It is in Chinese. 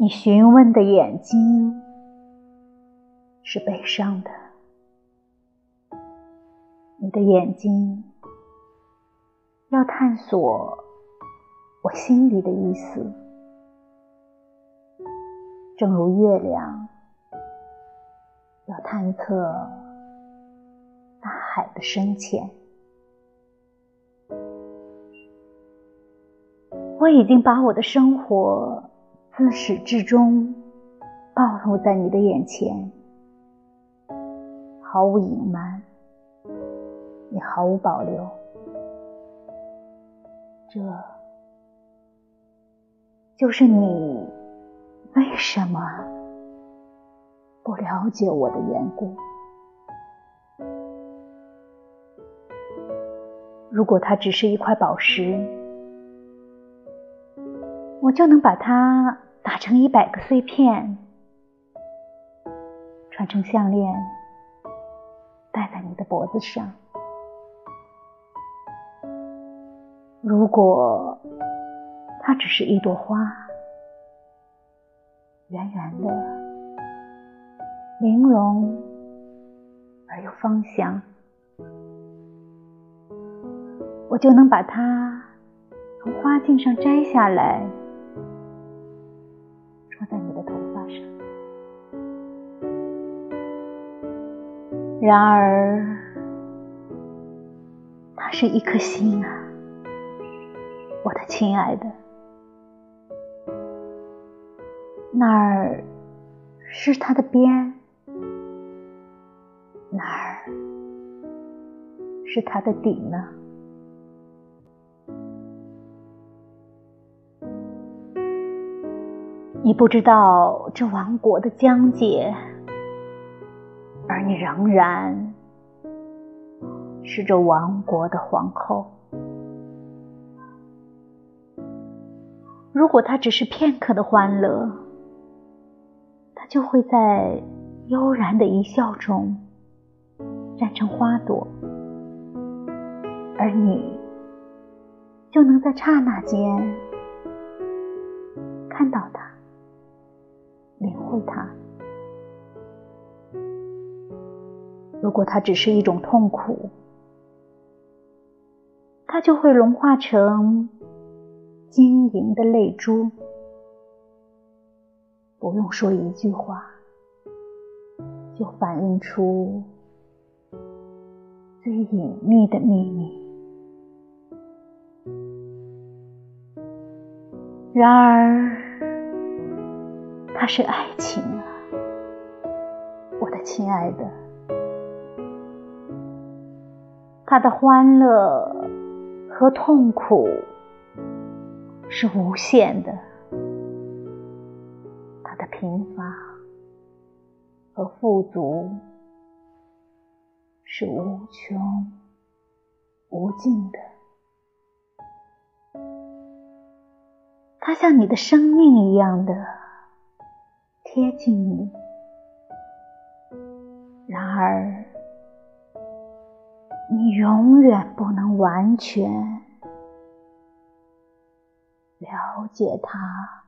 你询问的眼睛是悲伤的，你的眼睛要探索我心里的意思，正如月亮要探测大海的深浅。我已经把我的生活自始至终暴露在你的眼前，毫无隐瞒，也毫无保留。这就是你为什么不了解我的缘故。如果它只是一块宝石。我就能把它打成一百个碎片，穿成项链，戴在你的脖子上。如果它只是一朵花，圆圆的，玲珑而又芳香，我就能把它从花茎上摘下来。然而，它是一颗心啊，我的亲爱的。那儿是它的边，哪儿是它的底呢？你不知道这王国的疆界。而你仍然是这王国的皇后。如果它只是片刻的欢乐，它就会在悠然的一笑中绽成花朵，而你就能在刹那间看到它，领会它。如果它只是一种痛苦，它就会融化成晶莹的泪珠，不用说一句话，就反映出最隐秘的秘密。然而，它是爱情啊，我的亲爱的。他的欢乐和痛苦是无限的，他的贫乏和富足是无穷无尽的。他像你的生命一样的贴近你，然而。永远不能完全了解他。